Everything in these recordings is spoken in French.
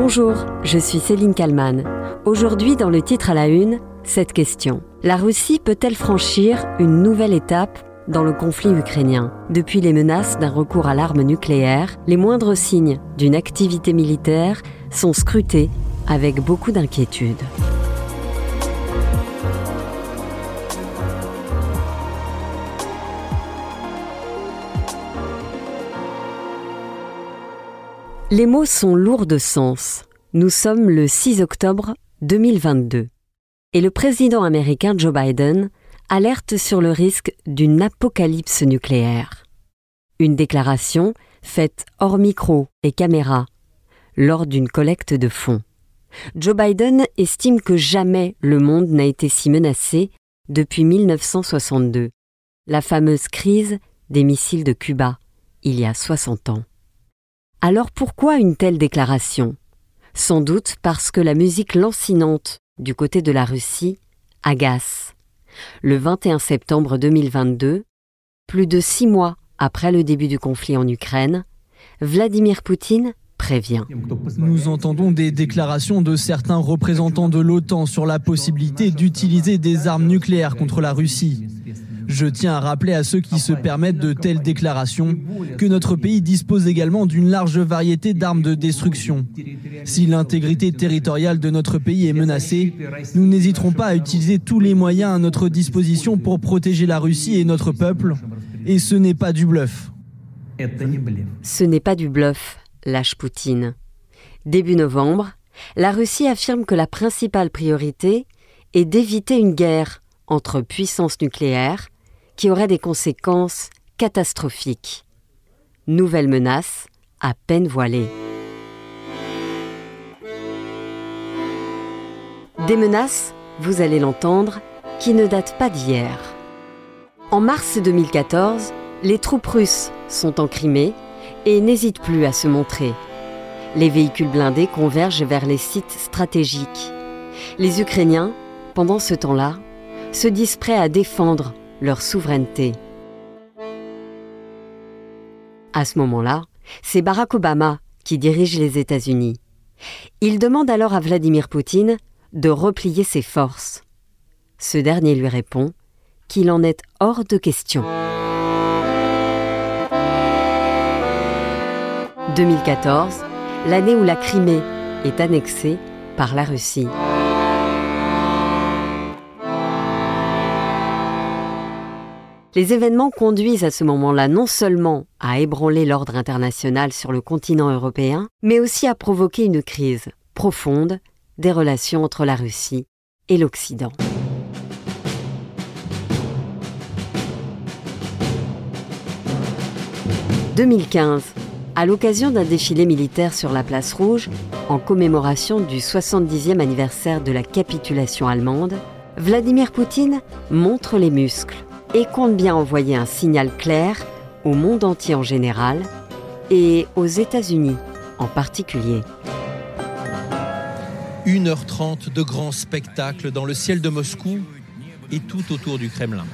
Bonjour, je suis Céline Kalman. Aujourd'hui, dans le titre à la une, cette question. La Russie peut-elle franchir une nouvelle étape dans le conflit ukrainien? Depuis les menaces d'un recours à l'arme nucléaire, les moindres signes d'une activité militaire sont scrutés avec beaucoup d'inquiétude. Les mots sont lourds de sens. Nous sommes le 6 octobre 2022 et le président américain Joe Biden alerte sur le risque d'une apocalypse nucléaire. Une déclaration faite hors micro et caméra lors d'une collecte de fonds. Joe Biden estime que jamais le monde n'a été si menacé depuis 1962, la fameuse crise des missiles de Cuba, il y a 60 ans. Alors pourquoi une telle déclaration? Sans doute parce que la musique lancinante du côté de la Russie agace. Le 21 septembre 2022, plus de six mois après le début du conflit en Ukraine, Vladimir Poutine prévient. Nous entendons des déclarations de certains représentants de l'OTAN sur la possibilité d'utiliser des armes nucléaires contre la Russie. Je tiens à rappeler à ceux qui se permettent de telles déclarations que notre pays dispose également d'une large variété d'armes de destruction. Si l'intégrité territoriale de notre pays est menacée, nous n'hésiterons pas à utiliser tous les moyens à notre disposition pour protéger la Russie et notre peuple. Et ce n'est pas du bluff. Ce n'est pas du bluff, lâche Poutine. Début novembre, la Russie affirme que la principale priorité est d'éviter une guerre entre puissances nucléaires qui aurait des conséquences catastrophiques. Nouvelle menace à peine voilée. Des menaces, vous allez l'entendre, qui ne datent pas d'hier. En mars 2014, les troupes russes sont en Crimée et n'hésitent plus à se montrer. Les véhicules blindés convergent vers les sites stratégiques. Les Ukrainiens, pendant ce temps-là, se disent prêts à défendre leur souveraineté. À ce moment-là, c'est Barack Obama qui dirige les États-Unis. Il demande alors à Vladimir Poutine de replier ses forces. Ce dernier lui répond qu'il en est hors de question. 2014, l'année où la Crimée est annexée par la Russie. Les événements conduisent à ce moment-là non seulement à ébranler l'ordre international sur le continent européen, mais aussi à provoquer une crise profonde des relations entre la Russie et l'Occident. « 2015. À l'occasion d'un défilé militaire sur la place rouge, en commémoration du 70e anniversaire de la capitulation allemande, Vladimir Poutine montre les muscles et compte bien envoyer un signal clair au monde entier en général et aux États-Unis en particulier. 1h30 de grands spectacles dans le ciel de Moscou et tout autour du Kremlin.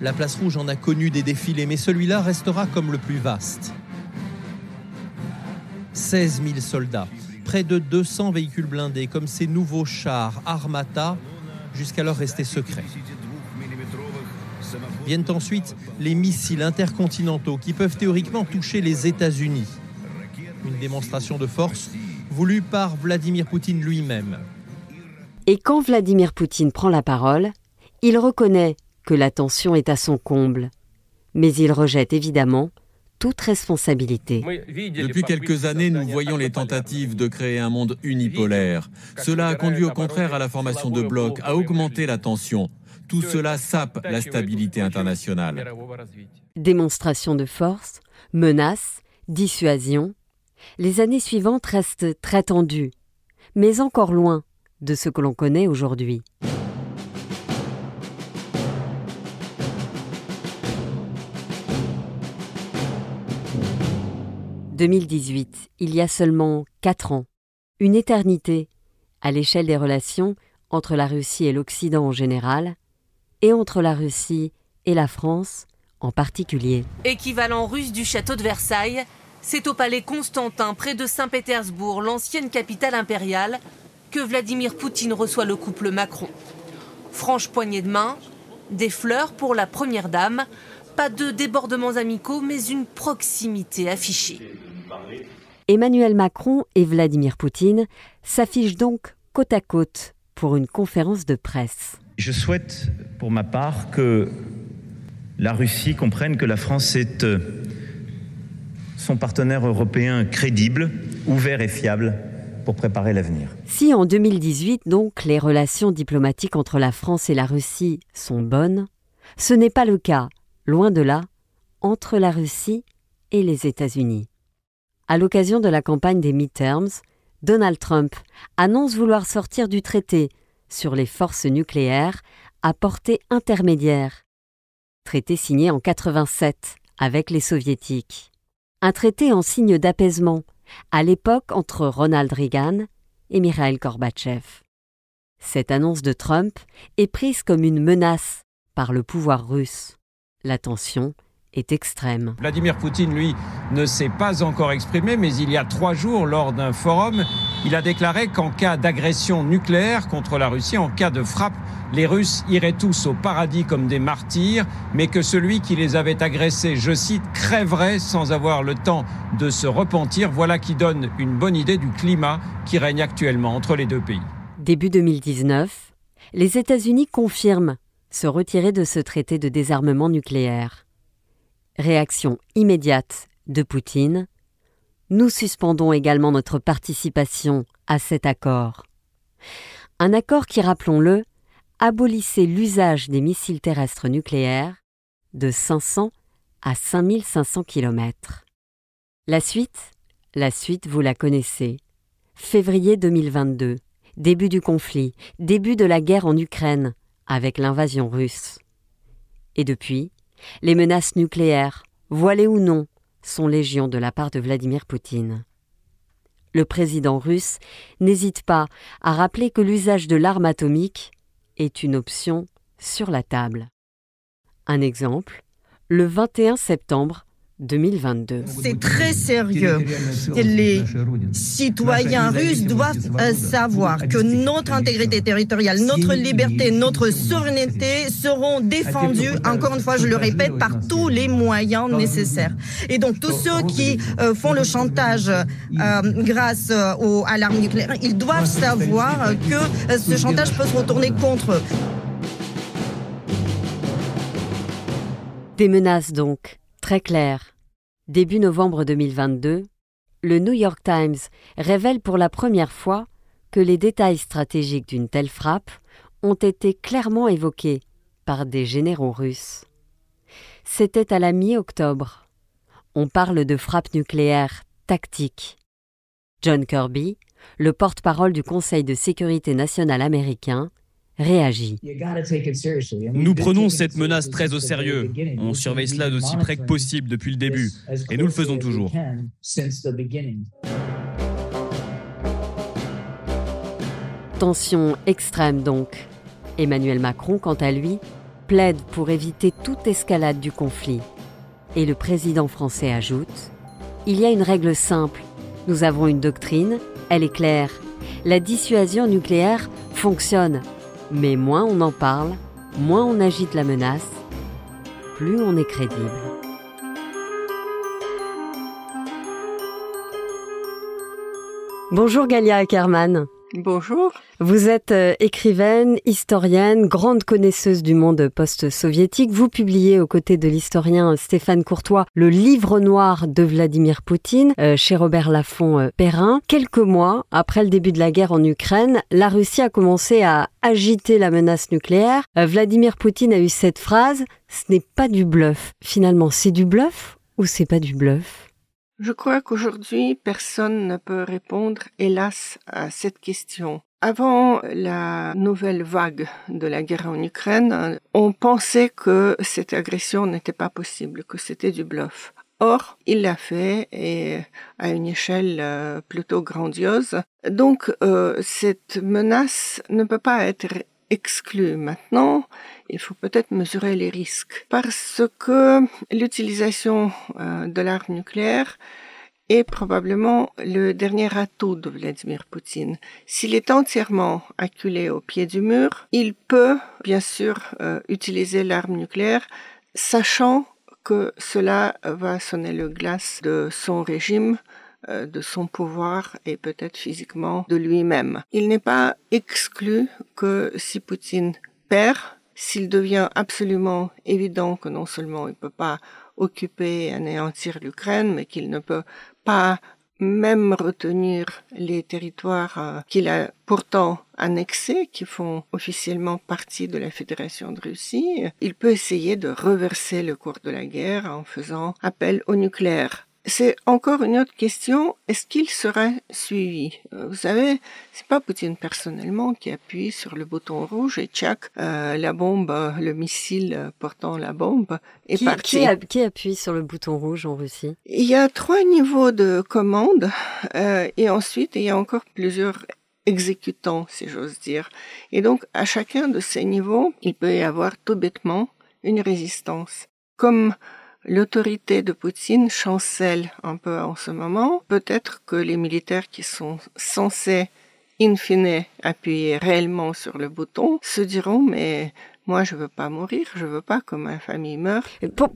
La place rouge en a connu des défilés, mais celui-là restera comme le plus vaste. 16 000 soldats, près de 200 véhicules blindés, comme ces nouveaux chars Armata, jusqu'alors restés secrets. Viennent ensuite les missiles intercontinentaux qui peuvent théoriquement toucher les États-Unis. Une démonstration de force voulue par Vladimir Poutine lui-même. Et quand Vladimir Poutine prend la parole, il reconnaît que la tension est à son comble, mais il rejette évidemment toute responsabilité. Depuis quelques années, nous voyons les tentatives de créer un monde unipolaire. Cela a conduit au contraire à la formation de blocs, à augmenter la tension. Tout cela sape la stabilité internationale. Démonstration de force, menaces, dissuasion. Les années suivantes restent très tendues, mais encore loin de ce que l'on connaît aujourd'hui. « 2018, il y a seulement quatre ans, une éternité à l'échelle des relations entre la Russie et l'Occident en général, et entre la Russie et la France en particulier. Équivalent russe du château de Versailles, C'est au palais Constantin, près de Saint-Pétersbourg, l'ancienne capitale impériale, que Vladimir Poutine reçoit le couple Macron. Franche poignée de main, des fleurs pour la première dame, pas de débordements amicaux, mais une proximité affichée. Emmanuel Macron et Vladimir Poutine s'affichent donc côte à côte pour une conférence de presse. Je souhaite, pour ma part, que la Russie comprenne que la France est euh, son partenaire européen crédible, ouvert et fiable pour préparer l'avenir. Si en 2018, donc, les relations diplomatiques entre la France et la Russie sont bonnes, ce n'est pas le cas, loin de là, entre la Russie et les États-Unis. À l'occasion de la campagne des midterms, Donald Trump annonce vouloir sortir du traité sur les forces nucléaires à portée intermédiaire. Traité signé en 87 avec les soviétiques. Un traité en signe d'apaisement, à l'époque entre Ronald Reagan et Mikhail Gorbatchev. Cette annonce de Trump est prise comme une menace par le pouvoir russe. La tension est extrême. Vladimir Poutine, lui, ne s'est pas encore exprimé, mais il y a trois jours, lors d'un forum, il a déclaré qu'en cas d'agression nucléaire contre la Russie, en cas de frappe, les Russes iraient tous au paradis comme des martyrs, mais que celui qui les avait agressés, je cite, crèverait sans avoir le temps de se repentir. Voilà qui donne une bonne idée du climat qui règne actuellement entre les deux pays. Début 2019, les États-Unis confirment se retirer de ce traité de désarmement nucléaire. Réaction immédiate de Poutine. Nous suspendons également notre participation à cet accord. Un accord qui, rappelons-le, abolissait l'usage des missiles terrestres nucléaires de 500 à 5500 km. La suite La suite, vous la connaissez. Février 2022, début du conflit, début de la guerre en Ukraine, avec l'invasion russe. Et depuis, les menaces nucléaires, voilées ou non, sont légion de la part de Vladimir Poutine. Le président russe n'hésite pas à rappeler que l'usage de l'arme atomique est une option sur la table. Un exemple, le 21 septembre 2022. C'est très sérieux. Les citoyens russes doivent euh, savoir que notre intégrité territoriale, notre liberté, notre souveraineté seront défendues, encore une fois, je le répète, par tous les moyens nécessaires. Et donc tous ceux qui euh, font le chantage euh, grâce à l'arme nucléaire, ils doivent savoir que ce chantage peut se retourner contre eux. Des menaces donc très clair. Début novembre 2022, le New York Times révèle pour la première fois que les détails stratégiques d'une telle frappe ont été clairement évoqués par des généraux russes. C'était à la mi-octobre. On parle de frappe nucléaire tactique. John Kirby, le porte-parole du Conseil de sécurité nationale américain, réagit. Nous prenons cette menace très au sérieux. On surveille cela d'aussi près que possible depuis le début. Et nous le faisons toujours. Tension extrême donc. Emmanuel Macron, quant à lui, plaide pour éviter toute escalade du conflit. Et le président français ajoute Il y a une règle simple. Nous avons une doctrine, elle est claire. La dissuasion nucléaire fonctionne mais moins on en parle, moins on agite la menace, plus on est crédible. Bonjour Galia Ackerman. Bonjour. Vous êtes euh, écrivaine, historienne, grande connaisseuse du monde post-soviétique. Vous publiez aux côtés de l'historien Stéphane Courtois le livre noir de Vladimir Poutine euh, chez Robert Laffont euh, Perrin. Quelques mois après le début de la guerre en Ukraine, la Russie a commencé à agiter la menace nucléaire. Vladimir Poutine a eu cette phrase "Ce n'est pas du bluff." Finalement, c'est du bluff ou c'est pas du bluff? Je crois qu'aujourd'hui, personne ne peut répondre, hélas, à cette question. Avant la nouvelle vague de la guerre en Ukraine, on pensait que cette agression n'était pas possible, que c'était du bluff. Or, il l'a fait et à une échelle euh, plutôt grandiose. Donc, euh, cette menace ne peut pas être exclue maintenant il faut peut-être mesurer les risques parce que l'utilisation euh, de l'arme nucléaire est probablement le dernier atout de Vladimir Poutine. S'il est entièrement acculé au pied du mur, il peut bien sûr euh, utiliser l'arme nucléaire, sachant que cela va sonner le glace de son régime, de son pouvoir et peut-être physiquement de lui-même. Il n'est pas exclu que si Poutine perd, s'il devient absolument évident que non seulement il ne peut pas occuper et anéantir l'Ukraine, mais qu'il ne peut pas même retenir les territoires euh, qu'il a pourtant annexés, qui font officiellement partie de la Fédération de Russie, il peut essayer de reverser le cours de la guerre en faisant appel au nucléaire c'est encore une autre question. Est-ce qu'il serait suivi? Euh, Vous savez, c'est pas Poutine personnellement qui appuie sur le bouton rouge et tchac, euh, la bombe, le missile portant la bombe est parti. Qui, appuie sur le bouton rouge en Russie? Il y a trois niveaux de commande euh, et ensuite il y a encore plusieurs exécutants, si j'ose dire. Et donc à chacun de ces niveaux, il peut y avoir tout bêtement une résistance. Comme L'autorité de Poutine chancelle un peu en ce moment. Peut-être que les militaires qui sont censés, in fine, appuyer réellement sur le bouton se diront mais moi, je veux pas mourir, je veux pas que ma famille meure.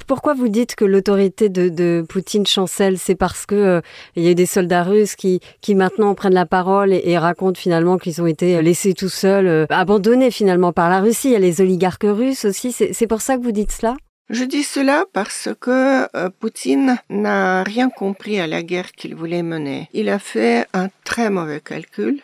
pourquoi vous dites que l'autorité de, Poutine chancelle? C'est parce que euh, y a des soldats russes qui, qui maintenant prennent la parole et, racontent finalement qu'ils ont été laissés tout seuls, euh, abandonnés finalement par la Russie. Il y a les oligarques russes aussi. C'est pour ça que vous dites cela? Je dis cela parce que euh, Poutine n'a rien compris à la guerre qu'il voulait mener. Il a fait un très mauvais calcul,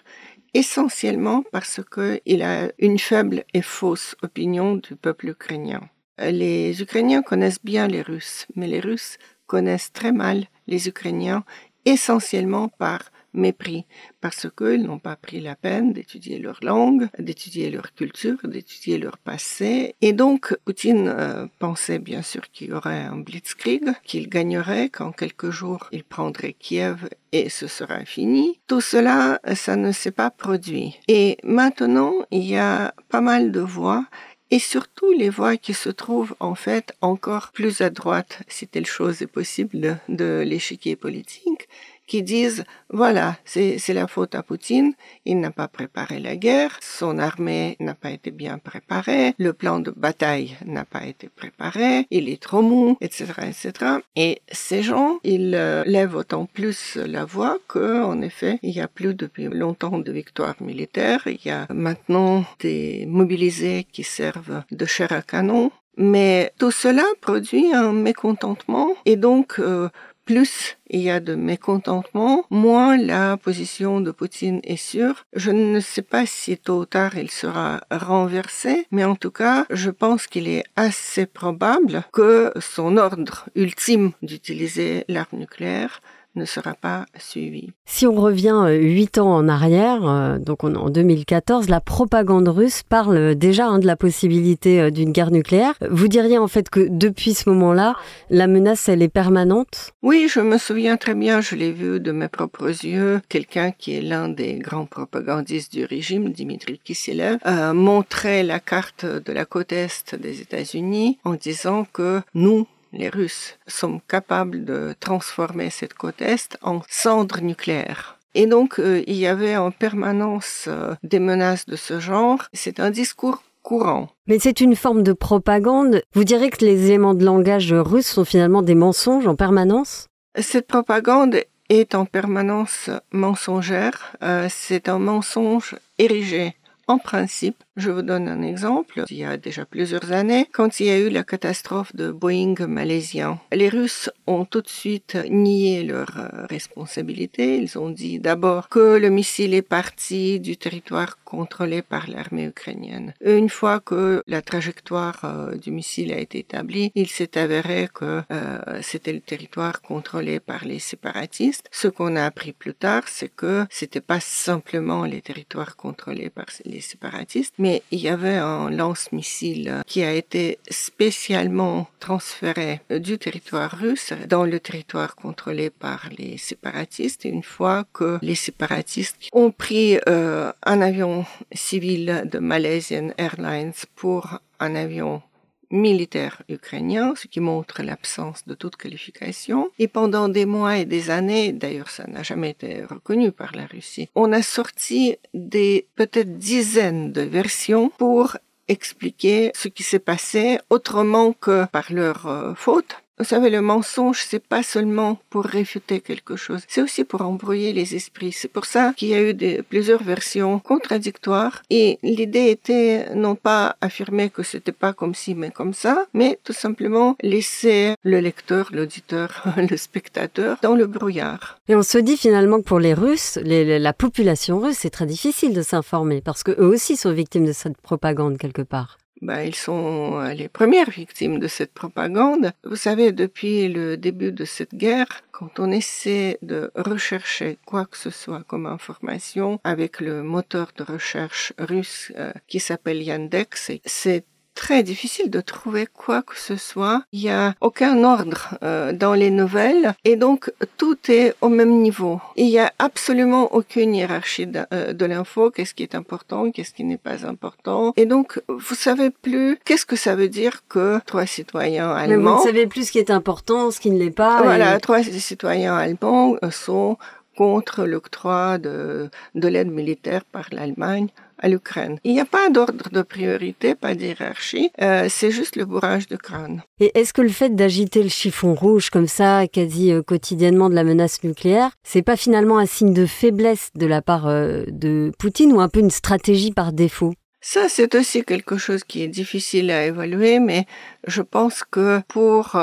essentiellement parce qu'il a une faible et fausse opinion du peuple ukrainien. Les Ukrainiens connaissent bien les Russes, mais les Russes connaissent très mal les Ukrainiens, essentiellement par mépris, parce qu'ils n'ont pas pris la peine d'étudier leur langue, d'étudier leur culture, d'étudier leur passé. Et donc, Poutine euh, pensait bien sûr qu'il y aurait un blitzkrieg, qu'il gagnerait, qu'en quelques jours, il prendrait Kiev et ce sera fini. Tout cela, ça ne s'est pas produit. Et maintenant, il y a pas mal de voix et surtout les voix qui se trouvent en fait encore plus à droite, si telle chose est possible, de l'échiquier politique, qui disent voilà, c'est la faute à Poutine, il n'a pas préparé la guerre, son armée n'a pas été bien préparée, le plan de bataille n'a pas été préparé, il est trop mou, etc., etc. Et ces gens, ils euh, lèvent autant plus la voix que, en effet, il y a plus depuis longtemps de victoires militaires, il y a maintenant des mobilisés qui servent de chair à canon, mais tout cela produit un mécontentement et donc euh, plus il y a de mécontentement, moins la position de Poutine est sûre. Je ne sais pas si tôt ou tard il sera renversé, mais en tout cas, je pense qu'il est assez probable que son ordre ultime d'utiliser l'arme nucléaire ne sera pas suivi. Si on revient euh, huit ans en arrière, euh, donc en 2014, la propagande russe parle déjà hein, de la possibilité euh, d'une guerre nucléaire. Vous diriez en fait que depuis ce moment-là, la menace, elle est permanente? Oui, je me souviens très bien, je l'ai vu de mes propres yeux, quelqu'un qui est l'un des grands propagandistes du régime, Dimitri Kiselev, montrait la carte de la côte est des États-Unis en disant que nous, les Russes, sont capables de transformer cette côte Est en cendre nucléaire. Et donc, euh, il y avait en permanence euh, des menaces de ce genre. C'est un discours courant. Mais c'est une forme de propagande. Vous direz que les éléments de langage russes sont finalement des mensonges en permanence? Cette propagande est en permanence mensongère. Euh, c'est un mensonge érigé en principe, je vous donne un exemple. Il y a déjà plusieurs années, quand il y a eu la catastrophe de Boeing malaisien, les Russes ont tout de suite nié leur euh, responsabilité. Ils ont dit d'abord que le missile est parti du territoire contrôlé par l'armée ukrainienne. Une fois que la trajectoire euh, du missile a été établie, il s'est avéré que euh, c'était le territoire contrôlé par les séparatistes. Ce qu'on a appris plus tard, c'est que c'était pas simplement les territoires contrôlés par les séparatistes, mais il y avait un lance-missile qui a été spécialement transféré du territoire russe dans le territoire contrôlé par les séparatistes. Une fois que les séparatistes ont pris euh, un avion civil de Malaysian Airlines pour un avion militaire ukrainien, ce qui montre l'absence de toute qualification. Et pendant des mois et des années, d'ailleurs ça n'a jamais été reconnu par la Russie, on a sorti des peut-être dizaines de versions pour expliquer ce qui s'est passé autrement que par leur euh, faute. Vous savez, le mensonge, c'est pas seulement pour réfuter quelque chose, c'est aussi pour embrouiller les esprits. C'est pour ça qu'il y a eu plusieurs versions contradictoires et l'idée était non pas affirmer que c'était pas comme ci mais comme ça, mais tout simplement laisser le lecteur, l'auditeur, le spectateur dans le brouillard. Et on se dit finalement que pour les Russes, la population russe, c'est très difficile de s'informer parce que eux aussi sont victimes de cette propagande quelque part ben, ils sont euh, les premières victimes de cette propagande. Vous savez, depuis le début de cette guerre, quand on essaie de rechercher quoi que ce soit comme information avec le moteur de recherche russe euh, qui s'appelle Yandex, c'est très difficile de trouver quoi que ce soit. Il n'y a aucun ordre euh, dans les nouvelles et donc tout est au même niveau. Il n'y a absolument aucune hiérarchie de, euh, de l'info, qu'est-ce qui est important, qu'est-ce qui n'est pas important. Et donc vous savez plus qu'est-ce que ça veut dire que trois citoyens allemands. Mais vous ne savez plus ce qui est important, ce qui ne l'est pas. Voilà, trois citoyens allemands sont contre l'octroi de, de l'aide militaire par l'Allemagne à l'Ukraine. Il n'y a pas d'ordre de priorité, pas d'hierarchie, euh, c'est juste le bourrage de crâne. Et est-ce que le fait d'agiter le chiffon rouge comme ça, quasi euh, quotidiennement de la menace nucléaire, c'est pas finalement un signe de faiblesse de la part euh, de Poutine ou un peu une stratégie par défaut? Ça, c'est aussi quelque chose qui est difficile à évaluer, mais je pense que pour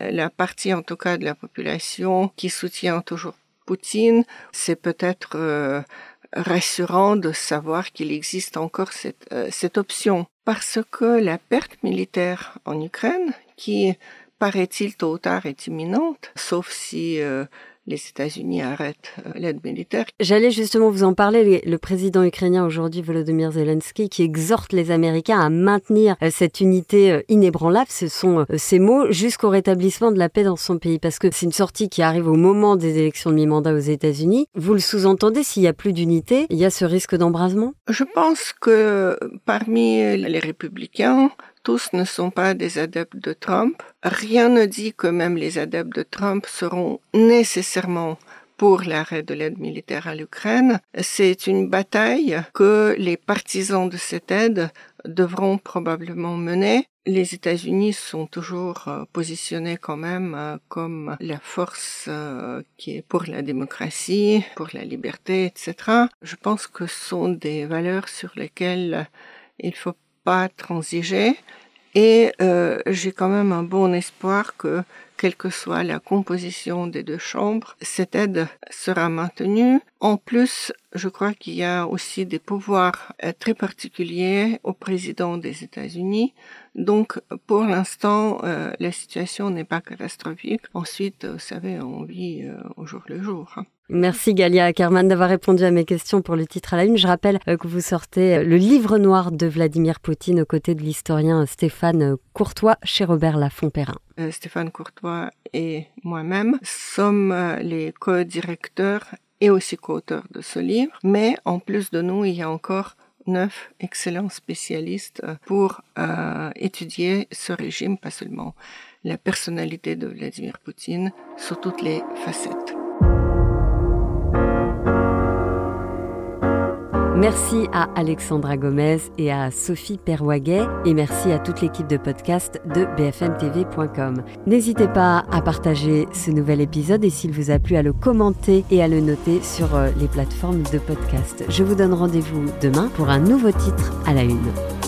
la partie, en tout cas, de la population qui soutient toujours Poutine, c'est peut-être rassurant de savoir qu'il existe encore cette, euh, cette option. Parce que la perte militaire en Ukraine, qui paraît-il tôt ou tard est imminente, sauf si euh, les États-Unis arrêtent euh, l'aide militaire. J'allais justement vous en parler. Le président ukrainien aujourd'hui, Volodymyr Zelensky, qui exhorte les Américains à maintenir euh, cette unité euh, inébranlable, ce sont ces mots, jusqu'au rétablissement de la paix dans son pays. Parce que c'est une sortie qui arrive au moment des élections de mi-mandat aux États-Unis. Vous le sous-entendez, s'il n'y a plus d'unité, il y a ce risque d'embrasement? Je pense que parmi les républicains, tous ne sont pas des adeptes de Trump. Rien ne dit que même les adeptes de Trump seront nécessairement pour l'arrêt de l'aide militaire à l'Ukraine. C'est une bataille que les partisans de cette aide devront probablement mener. Les États-Unis sont toujours euh, positionnés quand même euh, comme la force euh, qui est pour la démocratie, pour la liberté, etc. Je pense que ce sont des valeurs sur lesquelles il faut pas transiger. Et euh, j'ai quand même un bon espoir que, quelle que soit la composition des deux chambres, cette aide sera maintenue. En plus, je crois qu'il y a aussi des pouvoirs euh, très particuliers au président des États-Unis. Donc, pour l'instant, euh, la situation n'est pas catastrophique. Ensuite, vous savez, on vit au jour le jour. Hein. Merci Galia Ackerman d'avoir répondu à mes questions pour le titre à la une. Je rappelle euh, que vous sortez euh, le livre noir de Vladimir Poutine aux côtés de l'historien Stéphane Courtois chez Robert Laffont-Perrin. Euh, Stéphane Courtois et moi-même sommes les co-directeurs et aussi co-auteurs de ce livre. Mais en plus de nous, il y a encore neuf excellents spécialistes pour étudier ce régime, pas seulement la personnalité de Vladimir Poutine, sous toutes les facettes. Merci à Alexandra Gomez et à Sophie Perwaguet et merci à toute l'équipe de podcast de bfmtv.com. N'hésitez pas à partager ce nouvel épisode et s'il vous a plu à le commenter et à le noter sur euh, les plateformes de podcast. Je vous donne rendez-vous demain pour un nouveau titre à la une.